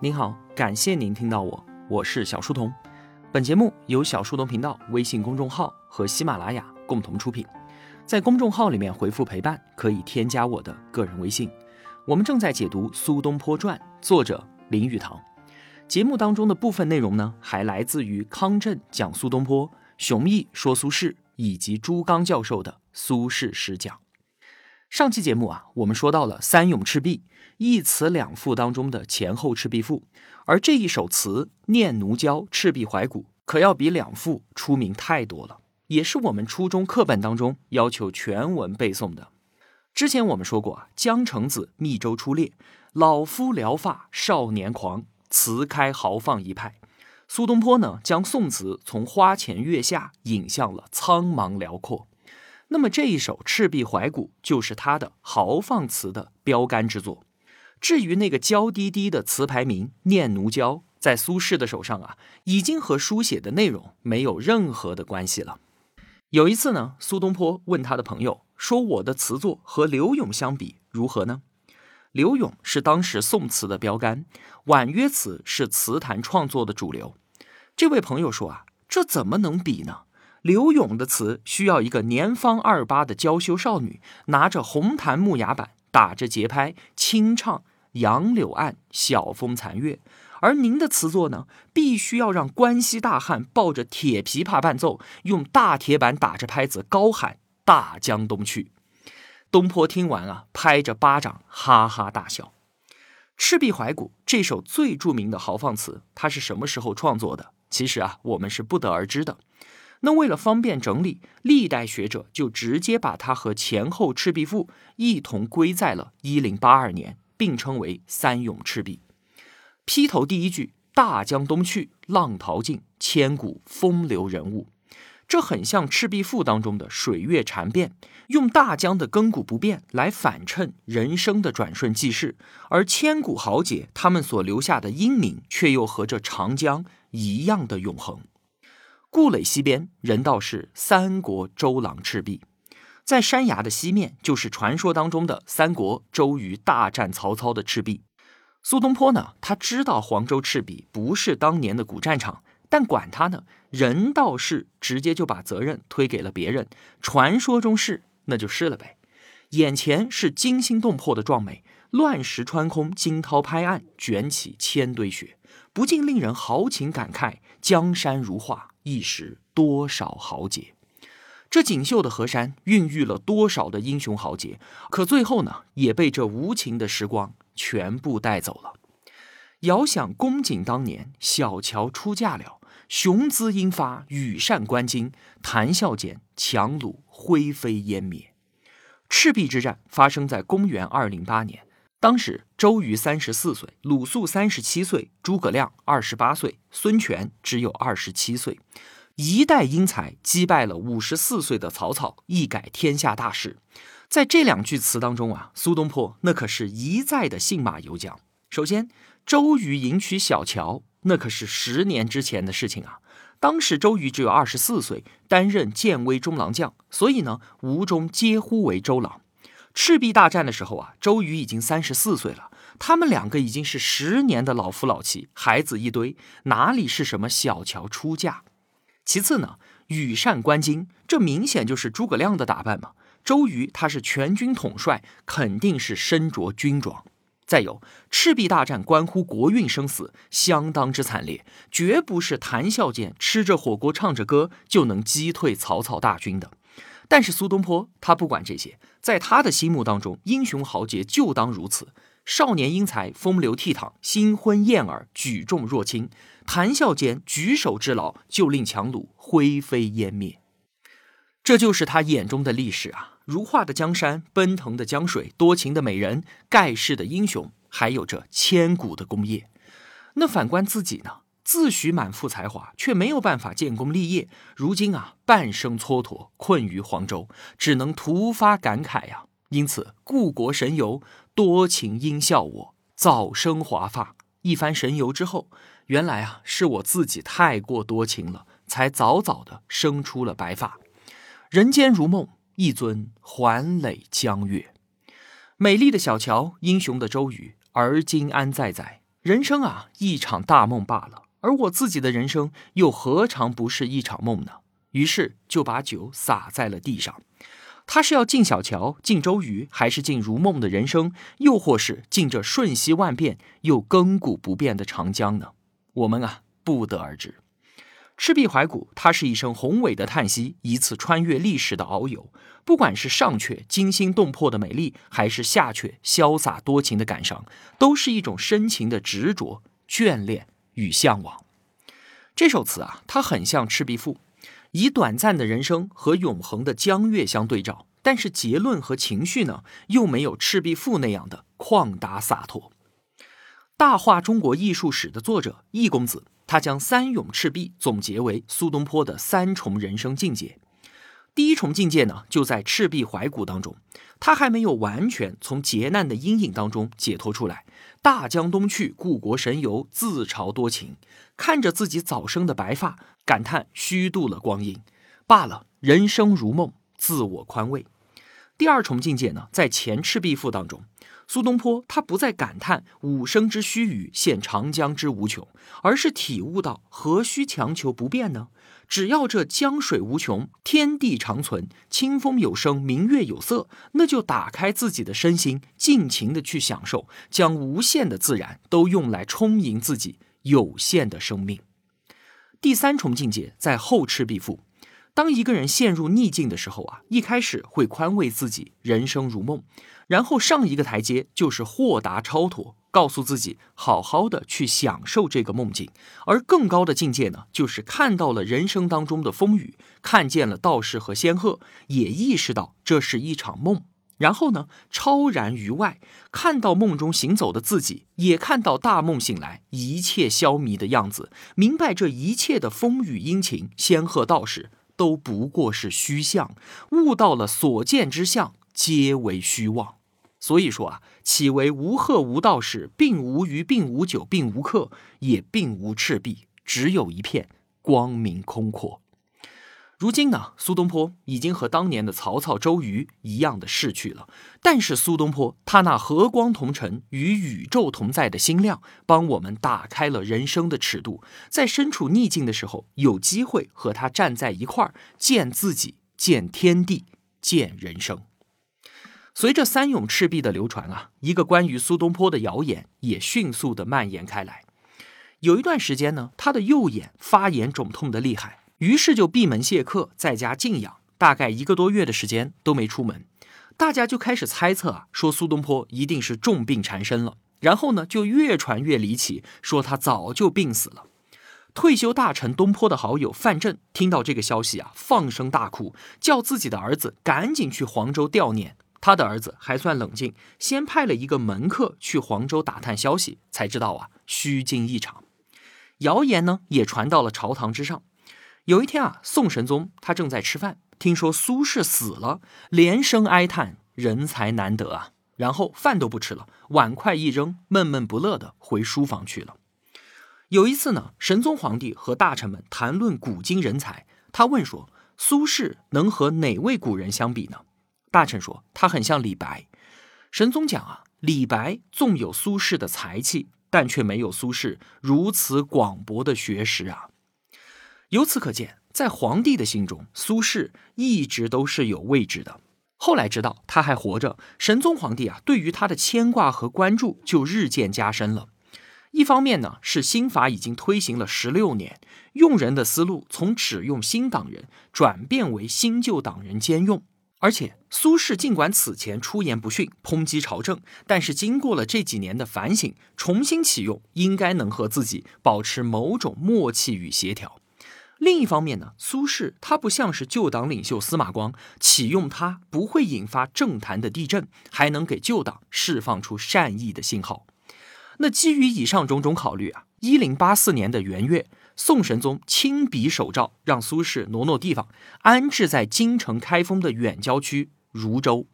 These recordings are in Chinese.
您好，感谢您听到我，我是小书童。本节目由小书童频道微信公众号和喜马拉雅共同出品。在公众号里面回复“陪伴”，可以添加我的个人微信。我们正在解读《苏东坡传》，作者林语堂。节目当中的部分内容呢，还来自于康震讲苏东坡、熊毅说苏轼以及朱刚教授的《苏轼诗讲》。上期节目啊，我们说到了三咏赤壁一词两赋当中的前后赤壁赋，而这一首词《念奴娇·赤壁怀古》可要比两赋出名太多了，也是我们初中课本当中要求全文背诵的。之前我们说过啊，江城子密州出猎，老夫聊发少年狂，词开豪放一派。苏东坡呢，将宋词从花前月下引向了苍茫辽阔。那么这一首《赤壁怀古》就是他的豪放词的标杆之作。至于那个娇滴滴的词牌名《念奴娇》，在苏轼的手上啊，已经和书写的内容没有任何的关系了。有一次呢，苏东坡问他的朋友。说我的词作和柳永相比如何呢？柳永是当时宋词的标杆，婉约词是词坛创作的主流。这位朋友说啊，这怎么能比呢？柳永的词需要一个年方二八的娇羞少女，拿着红檀木牙板，打着节拍清唱“杨柳岸，晓风残月”，而您的词作呢，必须要让关西大汉抱着铁琵琶伴奏，用大铁板打着拍子高喊。大江东去，东坡听完啊，拍着巴掌哈哈大笑。《赤壁怀古》这首最著名的豪放词，它是什么时候创作的？其实啊，我们是不得而知的。那为了方便整理，历代学者就直接把它和前后《赤壁赋》一同归在了一零八二年，并称为“三咏赤壁”。劈头第一句“大江东去，浪淘尽，千古风流人物”。这很像《赤壁赋》当中的水月禅变，用大江的亘古不变来反衬人生的转瞬即逝，而千古豪杰他们所留下的英名，却又和这长江一样的永恒。故垒西边，人道是三国周郎赤壁，在山崖的西面，就是传说当中的三国周瑜大战曹操的赤壁。苏东坡呢，他知道黄州赤壁不是当年的古战场。但管他呢，人道是直接就把责任推给了别人。传说中是，那就是了呗。眼前是惊心动魄的壮美，乱石穿空，惊涛拍岸，卷起千堆雪，不禁令人豪情感慨。江山如画，一时多少豪杰。这锦绣的河山孕育了多少的英雄豪杰，可最后呢，也被这无情的时光全部带走了。遥想公瑾当年，小乔出嫁了。雄姿英发，羽扇纶巾，谈笑间，樯橹灰飞烟灭。赤壁之战发生在公元二零八年，当时周瑜三十四岁，鲁肃三十七岁，诸葛亮二十八岁，孙权只有二十七岁，一代英才击败了五十四岁的曹操，一改天下大势。在这两句词当中啊，苏东坡那可是一再的信马由缰。首先，周瑜迎娶小乔。那可是十年之前的事情啊！当时周瑜只有二十四岁，担任建威中郎将，所以呢，吴中皆呼为周郎。赤壁大战的时候啊，周瑜已经三十四岁了，他们两个已经是十年的老夫老妻，孩子一堆，哪里是什么小乔出嫁？其次呢，羽扇纶巾，这明显就是诸葛亮的打扮嘛。周瑜他是全军统帅，肯定是身着军装。再有，赤壁大战关乎国运生死，相当之惨烈，绝不是谈笑间吃着火锅唱着歌就能击退曹操大军的。但是苏东坡他不管这些，在他的心目当中，英雄豪杰就当如此。少年英才，风流倜傥，新婚燕尔，举重若轻，谈笑间举手之劳，就令樯橹灰飞烟灭。这就是他眼中的历史啊。如画的江山，奔腾的江水，多情的美人，盖世的英雄，还有着千古的功业。那反观自己呢？自诩满腹才华，却没有办法建功立业。如今啊，半生蹉跎，困于黄州，只能徒发感慨呀。因此，故国神游，多情应笑我早生华发。一番神游之后，原来啊，是我自己太过多情了，才早早的生出了白发。人间如梦。一尊环垒江月，美丽的小乔，英雄的周瑜，而今安在哉？人生啊，一场大梦罢了。而我自己的人生又何尝不是一场梦呢？于是就把酒洒在了地上。他是要进小桥、进周瑜，还是进如梦的人生，又或是进这瞬息万变又亘古不变的长江呢？我们啊，不得而知。赤壁怀古，它是一声宏伟的叹息，一次穿越历史的遨游。不管是上阙惊心动魄的美丽，还是下阙潇洒多情的感伤，都是一种深情的执着、眷恋与向往。这首词啊，它很像《赤壁赋》，以短暂的人生和永恒的江月相对照，但是结论和情绪呢，又没有《赤壁赋》那样的旷达洒脱。大话中国艺术史的作者易公子。他将三咏赤壁总结为苏东坡的三重人生境界。第一重境界呢，就在赤壁怀古当中，他还没有完全从劫难的阴影当中解脱出来。大江东去，故国神游，自嘲多情，看着自己早生的白发，感叹虚度了光阴。罢了，人生如梦，自我宽慰。第二重境界呢，在前赤壁赋当中。苏东坡他不再感叹五生之须臾，现长江之无穷，而是体悟到何须强求不变呢？只要这江水无穷，天地长存，清风有声，明月有色，那就打开自己的身心，尽情的去享受，将无限的自然都用来充盈自己有限的生命。第三重境界在后赤壁赋。当一个人陷入逆境的时候啊，一开始会宽慰自己人生如梦，然后上一个台阶就是豁达超脱，告诉自己好好的去享受这个梦境。而更高的境界呢，就是看到了人生当中的风雨，看见了道士和仙鹤，也意识到这是一场梦。然后呢，超然于外，看到梦中行走的自己，也看到大梦醒来一切消弭的样子，明白这一切的风雨阴晴，仙鹤道士。都不过是虚相，悟到了所见之相皆为虚妄。所以说啊，岂为无鹤无道士，并无鱼，并无酒，并无客，也并无赤壁，只有一片光明空阔。如今呢，苏东坡已经和当年的曹操、周瑜一样的逝去了。但是苏东坡他那和光同尘、与宇宙同在的心量，帮我们打开了人生的尺度。在身处逆境的时候，有机会和他站在一块儿，见自己，见天地，见人生。随着三咏赤壁的流传啊，一个关于苏东坡的谣言也迅速的蔓延开来。有一段时间呢，他的右眼发炎肿痛的厉害。于是就闭门谢客，在家静养，大概一个多月的时间都没出门。大家就开始猜测啊，说苏东坡一定是重病缠身了。然后呢，就越传越离奇，说他早就病死了。退休大臣东坡的好友范镇听到这个消息啊，放声大哭，叫自己的儿子赶紧去黄州吊念。他的儿子还算冷静，先派了一个门客去黄州打探消息，才知道啊，虚惊一场。谣言呢，也传到了朝堂之上。有一天啊，宋神宗他正在吃饭，听说苏轼死了，连声哀叹：“人才难得啊！”然后饭都不吃了，碗筷一扔，闷闷不乐的回书房去了。有一次呢，神宗皇帝和大臣们谈论古今人才，他问说：“苏轼能和哪位古人相比呢？”大臣说：“他很像李白。”神宗讲啊：“李白纵有苏轼的才气，但却没有苏轼如此广博的学识啊。”由此可见，在皇帝的心中，苏轼一直都是有位置的。后来知道他还活着，神宗皇帝啊，对于他的牵挂和关注就日渐加深了。一方面呢，是新法已经推行了十六年，用人的思路从只用新党人转变为新旧党人兼用。而且苏轼尽管此前出言不逊，抨击朝政，但是经过了这几年的反省，重新启用，应该能和自己保持某种默契与协调。另一方面呢，苏轼他不像是旧党领袖司马光，启用他不会引发政坛的地震，还能给旧党释放出善意的信号。那基于以上种种考虑啊，一零八四年的元月，宋神宗亲笔手诏，让苏轼挪挪地方，安置在京城开封的远郊区汝州。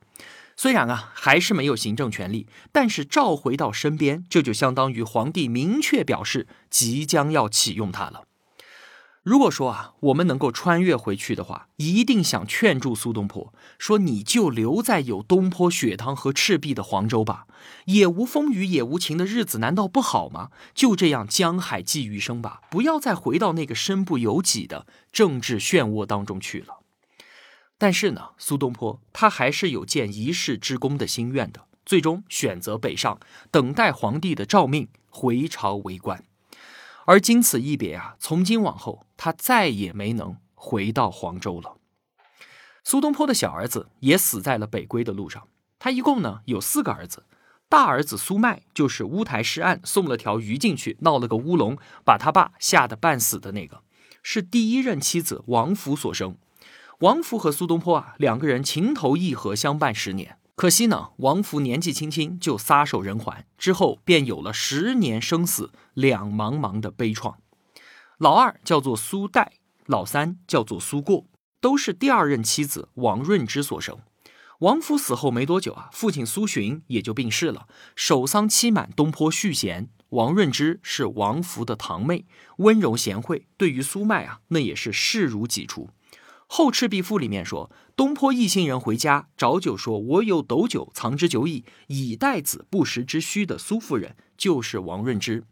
虽然啊还是没有行政权力，但是召回到身边，这就相当于皇帝明确表示即将要启用他了。如果说啊，我们能够穿越回去的话，一定想劝住苏东坡，说你就留在有东坡、雪堂和赤壁的黄州吧，也无风雨也无晴的日子难道不好吗？就这样江海寄余生吧，不要再回到那个身不由己的政治漩涡当中去了。但是呢，苏东坡他还是有建一世之功的心愿的，最终选择北上，等待皇帝的诏命回朝为官。而经此一别啊，从今往后，他再也没能回到黄州了。苏东坡的小儿子也死在了北归的路上。他一共呢有四个儿子，大儿子苏迈就是乌台诗案送了条鱼进去，闹了个乌龙，把他爸吓得半死的那个，是第一任妻子王弗所生。王弗和苏东坡啊两个人情投意合，相伴十年。可惜呢，王弗年纪轻轻就撒手人寰，之后便有了十年生死两茫茫的悲怆。老二叫做苏代，老三叫做苏过，都是第二任妻子王润之所生。王弗死后没多久啊，父亲苏洵也就病逝了，守丧期满，东坡续弦。王润之是王弗的堂妹，温柔贤惠，对于苏迈啊，那也是视如己出。《后赤壁赋》里面说，东坡一行人回家找酒，说：“我有斗酒，藏之久矣，以待子不时之需。”的苏夫人就是王润之，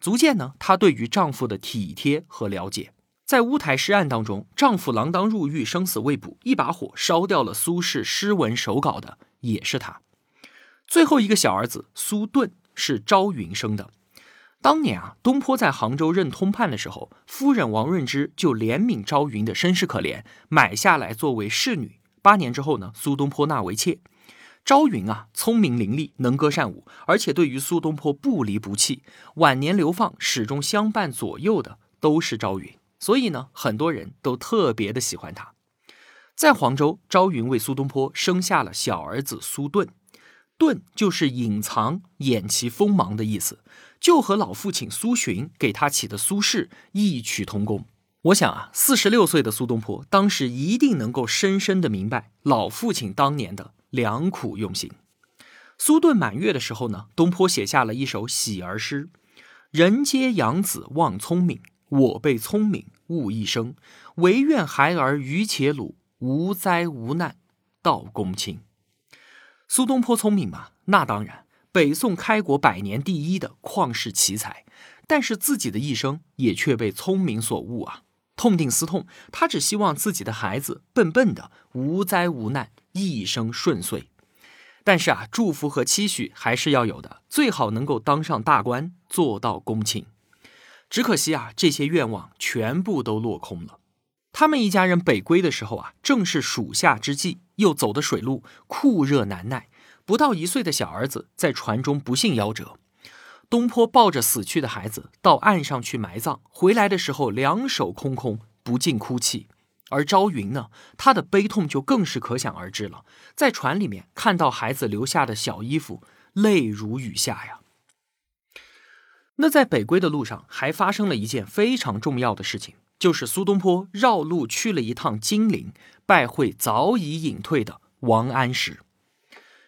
足见呢她对于丈夫的体贴和了解。在乌台诗案当中，丈夫锒铛入狱，生死未卜，一把火烧掉了苏轼诗文手稿的也是他。最后一个小儿子苏盾是朝云生的。当年啊，东坡在杭州任通判的时候，夫人王润之就怜悯朝云的身世可怜，买下来作为侍女。八年之后呢，苏东坡纳为妾。朝云啊，聪明伶俐，能歌善舞，而且对于苏东坡不离不弃。晚年流放，始终相伴左右的都是朝云，所以呢，很多人都特别的喜欢他。在黄州，朝云为苏东坡生下了小儿子苏顿。遁就是隐藏、掩其锋芒的意思，就和老父亲苏洵给他起的苏轼异曲同工。我想啊，四十六岁的苏东坡当时一定能够深深的明白老父亲当年的良苦用心。苏顿满月的时候呢，东坡写下了一首喜儿诗：“人皆养子望聪明，我被聪明误一生。唯愿孩儿愚且鲁，无灾无难到公卿。”苏东坡聪明吗？那当然，北宋开国百年第一的旷世奇才，但是自己的一生也却被聪明所误啊！痛定思痛，他只希望自己的孩子笨笨的，无灾无难，一生顺遂。但是啊，祝福和期许还是要有的，最好能够当上大官，做到公卿。只可惜啊，这些愿望全部都落空了。他们一家人北归的时候啊，正是暑夏之际，又走的水路，酷热难耐。不到一岁的小儿子在船中不幸夭折，东坡抱着死去的孩子到岸上去埋葬，回来的时候两手空空，不禁哭泣。而朝云呢，他的悲痛就更是可想而知了。在船里面看到孩子留下的小衣服，泪如雨下呀。那在北归的路上，还发生了一件非常重要的事情。就是苏东坡绕路去了一趟金陵，拜会早已隐退的王安石。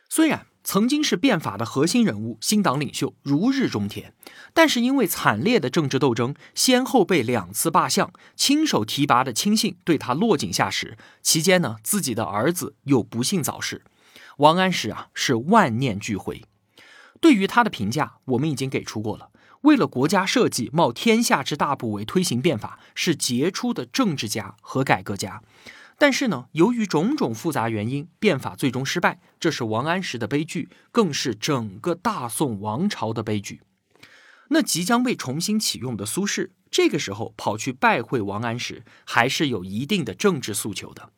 虽然曾经是变法的核心人物、新党领袖，如日中天，但是因为惨烈的政治斗争，先后被两次罢相，亲手提拔的亲信对他落井下石。期间呢，自己的儿子又不幸早逝，王安石啊是万念俱灰。对于他的评价，我们已经给出过了。为了国家社稷，冒天下之大不韪推行变法，是杰出的政治家和改革家。但是呢，由于种种复杂原因，变法最终失败，这是王安石的悲剧，更是整个大宋王朝的悲剧。那即将被重新启用的苏轼，这个时候跑去拜会王安石，还是有一定的政治诉求的。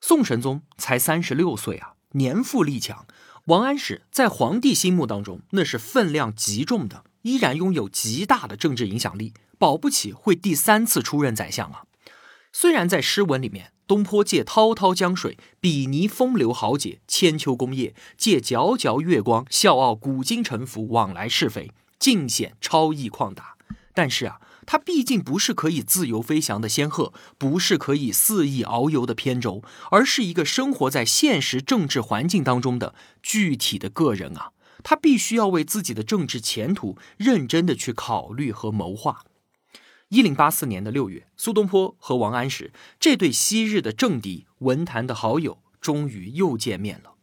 宋神宗才三十六岁啊，年富力强，王安石在皇帝心目当中那是分量极重的。依然拥有极大的政治影响力，保不齐会第三次出任宰相啊！虽然在诗文里面，东坡借滔滔江水比拟风流豪杰、千秋功业，借皎皎月光笑傲古今沉浮、往来是非，尽显超逸旷达。但是啊，他毕竟不是可以自由飞翔的仙鹤，不是可以肆意遨游的扁舟，而是一个生活在现实政治环境当中的具体的个人啊！他必须要为自己的政治前途认真的去考虑和谋划。一零八四年的六月，苏东坡和王安石这对昔日的政敌、文坛的好友，终于又见面了。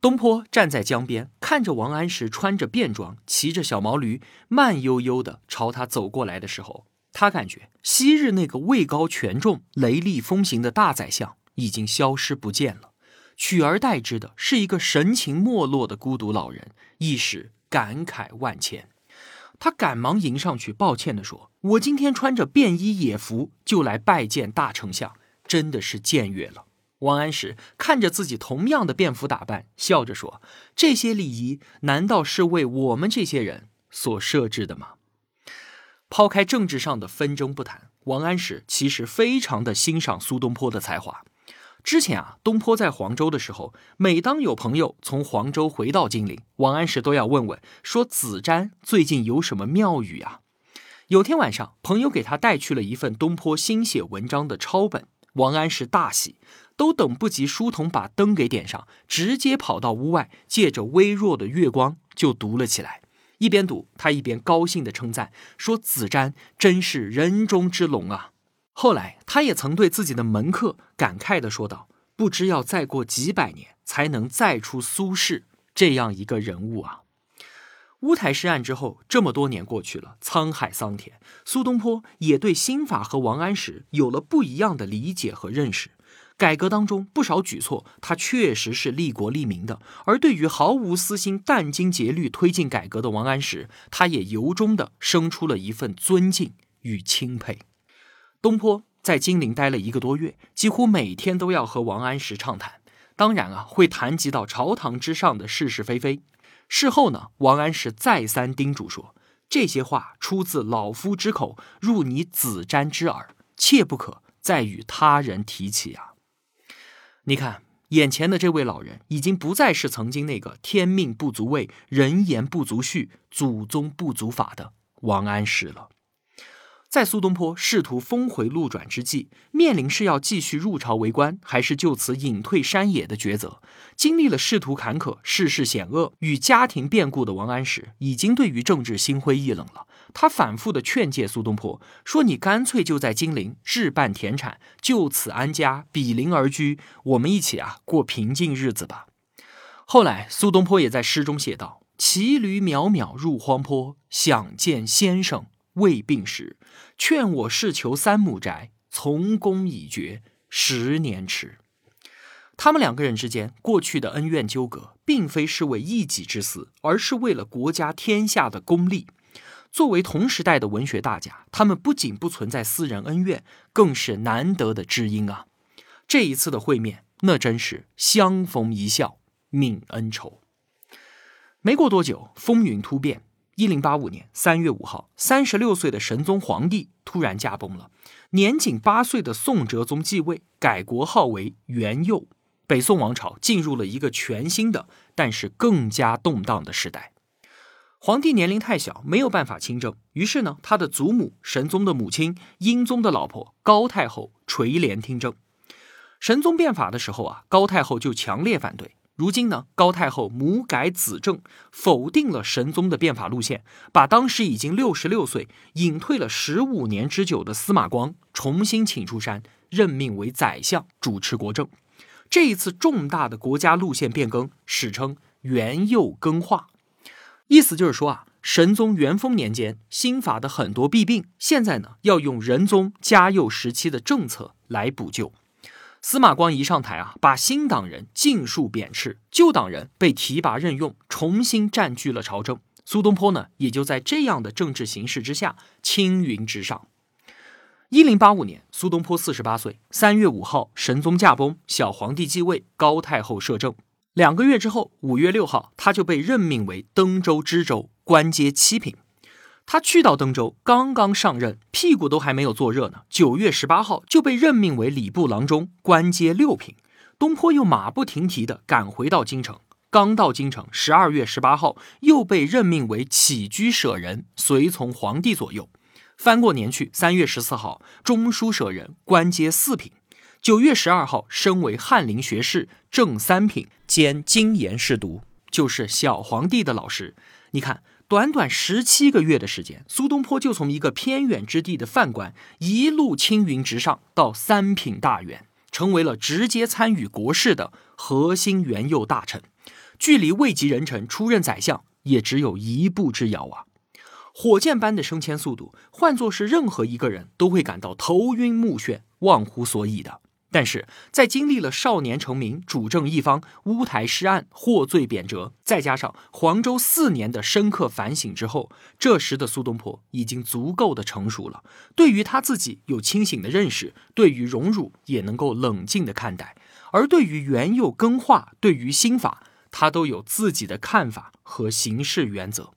东坡站在江边，看着王安石穿着便装，骑着小毛驴，慢悠悠的朝他走过来的时候，他感觉昔日那个位高权重、雷厉风行的大宰相已经消失不见了，取而代之的是一个神情没落的孤独老人，一时感慨万千。他赶忙迎上去，抱歉地说：“我今天穿着便衣野服就来拜见大丞相，真的是僭越了。”王安石看着自己同样的便服打扮，笑着说：“这些礼仪难道是为我们这些人所设置的吗？”抛开政治上的纷争不谈，王安石其实非常的欣赏苏东坡的才华。之前啊，东坡在黄州的时候，每当有朋友从黄州回到金陵，王安石都要问问，说子瞻最近有什么妙语啊？有天晚上，朋友给他带去了一份东坡新写文章的抄本，王安石大喜，都等不及书童把灯给点上，直接跑到屋外，借着微弱的月光就读了起来。一边读，他一边高兴地称赞说：“子瞻真是人中之龙啊！”后来，他也曾对自己的门客感慨地说道：“不知要再过几百年，才能再出苏轼这样一个人物啊！”乌台诗案之后，这么多年过去了，沧海桑田，苏东坡也对新法和王安石有了不一样的理解和认识。改革当中不少举措，他确实是利国利民的；而对于毫无私心、殚精竭虑推进改革的王安石，他也由衷的生出了一份尊敬与钦佩。东坡在金陵待了一个多月，几乎每天都要和王安石畅谈。当然啊，会谈及到朝堂之上的是是非非。事后呢，王安石再三叮嘱说：“这些话出自老夫之口，入你子瞻之耳，切不可再与他人提起啊！”你看，眼前的这位老人，已经不再是曾经那个天命不足畏，人言不足恤，祖宗不足法的王安石了。在苏东坡试图峰回路转之际，面临是要继续入朝为官，还是就此隐退山野的抉择。经历了仕途坎坷、世事险恶与家庭变故的王安石，已经对于政治心灰意冷了。他反复的劝诫苏东坡说：“你干脆就在金陵置办田产，就此安家，比邻而居，我们一起啊过平静日子吧。”后来，苏东坡也在诗中写道：“骑驴渺渺入荒坡，想见先生。”未病时，劝我事求三亩宅，从公已决，十年迟。他们两个人之间过去的恩怨纠葛，并非是为一己之私，而是为了国家天下的公利。作为同时代的文学大家，他们不仅不存在私人恩怨，更是难得的知音啊！这一次的会面，那真是相逢一笑泯恩仇。没过多久，风云突变。一零八五年三月五号，三十六岁的神宗皇帝突然驾崩了。年仅八岁的宋哲宗继位，改国号为元佑。北宋王朝进入了一个全新的，但是更加动荡的时代。皇帝年龄太小，没有办法亲政，于是呢，他的祖母神宗的母亲英宗的老婆高太后垂帘听政。神宗变法的时候啊，高太后就强烈反对。如今呢，高太后母改子正，否定了神宗的变法路线，把当时已经六十六岁、隐退了十五年之久的司马光重新请出山，任命为宰相，主持国政。这一次重大的国家路线变更，史称元佑更化，意思就是说啊，神宗元丰年间新法的很多弊病，现在呢要用仁宗嘉佑时期的政策来补救。司马光一上台啊，把新党人尽数贬斥，旧党人被提拔任用，重新占据了朝政。苏东坡呢，也就在这样的政治形势之下青云直上。一零八五年，苏东坡四十八岁，三月五号，神宗驾崩，小皇帝继位，高太后摄政。两个月之后，五月六号，他就被任命为登州知州，官阶七品。他去到登州，刚刚上任，屁股都还没有坐热呢。九月十八号就被任命为礼部郎中，官阶六品。东坡又马不停蹄地赶回到京城，刚到京城，十二月十八号又被任命为起居舍人，随从皇帝左右。翻过年去，三月十四号，中书舍人，官阶四品。九月十二号，升为翰林学士，正三品，兼经研侍读，就是小皇帝的老师。你看。短短十七个月的时间，苏东坡就从一个偏远之地的犯官，一路青云直上到三品大员，成为了直接参与国事的核心元佑大臣，距离位极人臣出任宰相也只有一步之遥啊！火箭般的升迁速度，换作是任何一个人都会感到头晕目眩、忘乎所以的。但是在经历了少年成名、主政一方、乌台诗案、获罪贬谪，再加上黄州四年的深刻反省之后，这时的苏东坡已经足够的成熟了。对于他自己有清醒的认识，对于荣辱也能够冷静的看待，而对于元佑更化、对于新法，他都有自己的看法和行事原则。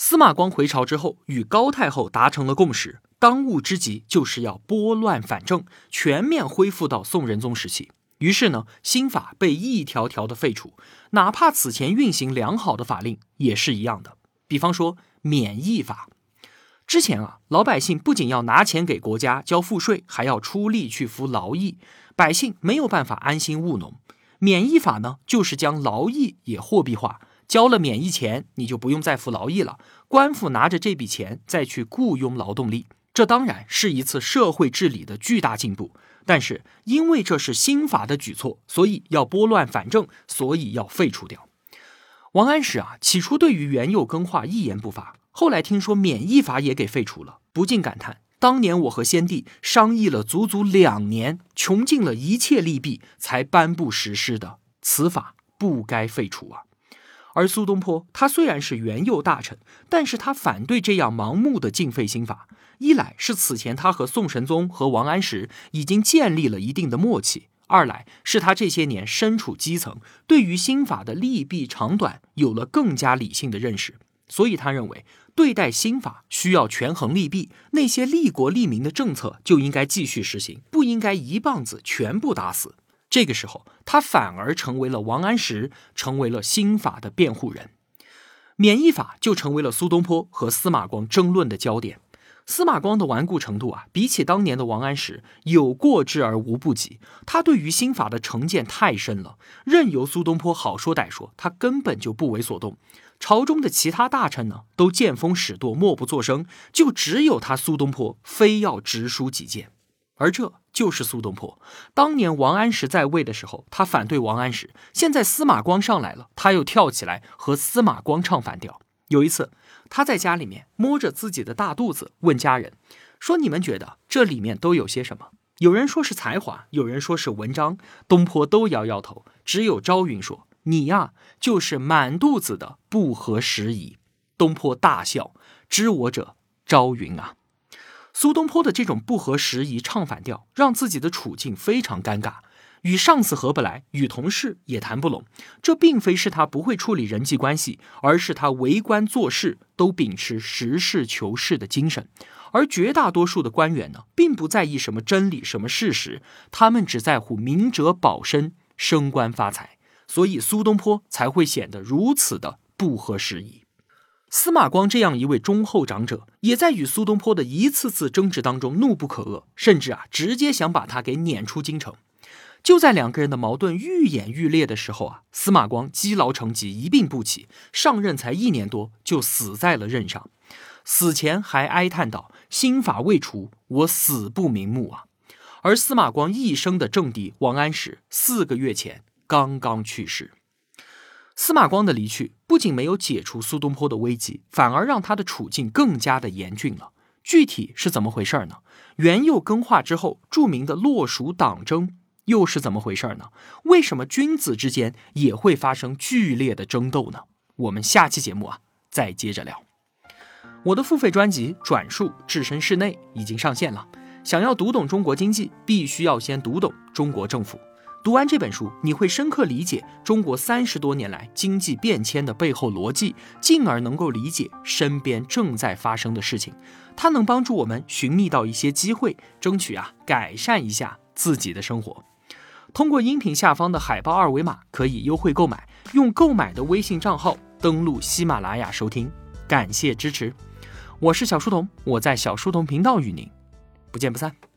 司马光回朝之后，与高太后达成了共识。当务之急就是要拨乱反正，全面恢复到宋仁宗时期。于是呢，新法被一条条的废除，哪怕此前运行良好的法令也是一样的。比方说免役法，之前啊，老百姓不仅要拿钱给国家交赋税，还要出力去服劳役，百姓没有办法安心务农。免役法呢，就是将劳役也货币化。交了免役钱，你就不用再服劳役了。官府拿着这笔钱再去雇佣劳动力，这当然是一次社会治理的巨大进步。但是因为这是新法的举措，所以要拨乱反正，所以要废除掉。王安石啊，起初对于元佑更化一言不发，后来听说免役法也给废除了，不禁感叹：当年我和先帝商议了足足两年，穷尽了一切利弊，才颁布实施的，此法不该废除啊。而苏东坡，他虽然是元佑大臣，但是他反对这样盲目的禁废新法。一来是此前他和宋神宗和王安石已经建立了一定的默契；二来是他这些年身处基层，对于新法的利弊长短有了更加理性的认识。所以他认为，对待新法需要权衡利弊，那些利国利民的政策就应该继续实行，不应该一棒子全部打死。这个时候，他反而成为了王安石，成为了新法的辩护人，免役法就成为了苏东坡和司马光争论的焦点。司马光的顽固程度啊，比起当年的王安石有过之而无不及。他对于新法的成见太深了，任由苏东坡好说歹说，他根本就不为所动。朝中的其他大臣呢，都见风使舵，默不作声，就只有他苏东坡非要直抒己见，而这。就是苏东坡，当年王安石在位的时候，他反对王安石；现在司马光上来了，他又跳起来和司马光唱反调。有一次，他在家里面摸着自己的大肚子，问家人说：“你们觉得这里面都有些什么？”有人说是才华，有人说是文章，东坡都摇摇头。只有朝云说：“你呀，就是满肚子的不合时宜。”东坡大笑：“知我者，朝云啊。”苏东坡的这种不合时宜唱反调，让自己的处境非常尴尬，与上司合不来，与同事也谈不拢。这并非是他不会处理人际关系，而是他为官做事都秉持实事求是的精神。而绝大多数的官员呢，并不在意什么真理、什么事实，他们只在乎明哲保身、升官发财。所以苏东坡才会显得如此的不合时宜。司马光这样一位忠厚长者，也在与苏东坡的一次次争执当中怒不可遏，甚至啊，直接想把他给撵出京城。就在两个人的矛盾愈演愈烈的时候啊，司马光积劳成疾，一病不起，上任才一年多就死在了任上。死前还哀叹道：“新法未除，我死不瞑目啊！”而司马光一生的政敌王安石，四个月前刚刚去世。司马光的离去不仅没有解除苏东坡的危机，反而让他的处境更加的严峻了。具体是怎么回事呢？元佑更化之后，著名的洛蜀党争又是怎么回事呢？为什么君子之间也会发生剧烈的争斗呢？我们下期节目啊，再接着聊。我的付费专辑《转述置身事内》已经上线了。想要读懂中国经济，必须要先读懂中国政府。读完这本书，你会深刻理解中国三十多年来经济变迁的背后逻辑，进而能够理解身边正在发生的事情。它能帮助我们寻觅到一些机会，争取啊改善一下自己的生活。通过音频下方的海报二维码可以优惠购买，用购买的微信账号登录喜马拉雅收听。感谢支持，我是小书童，我在小书童频道与您不见不散。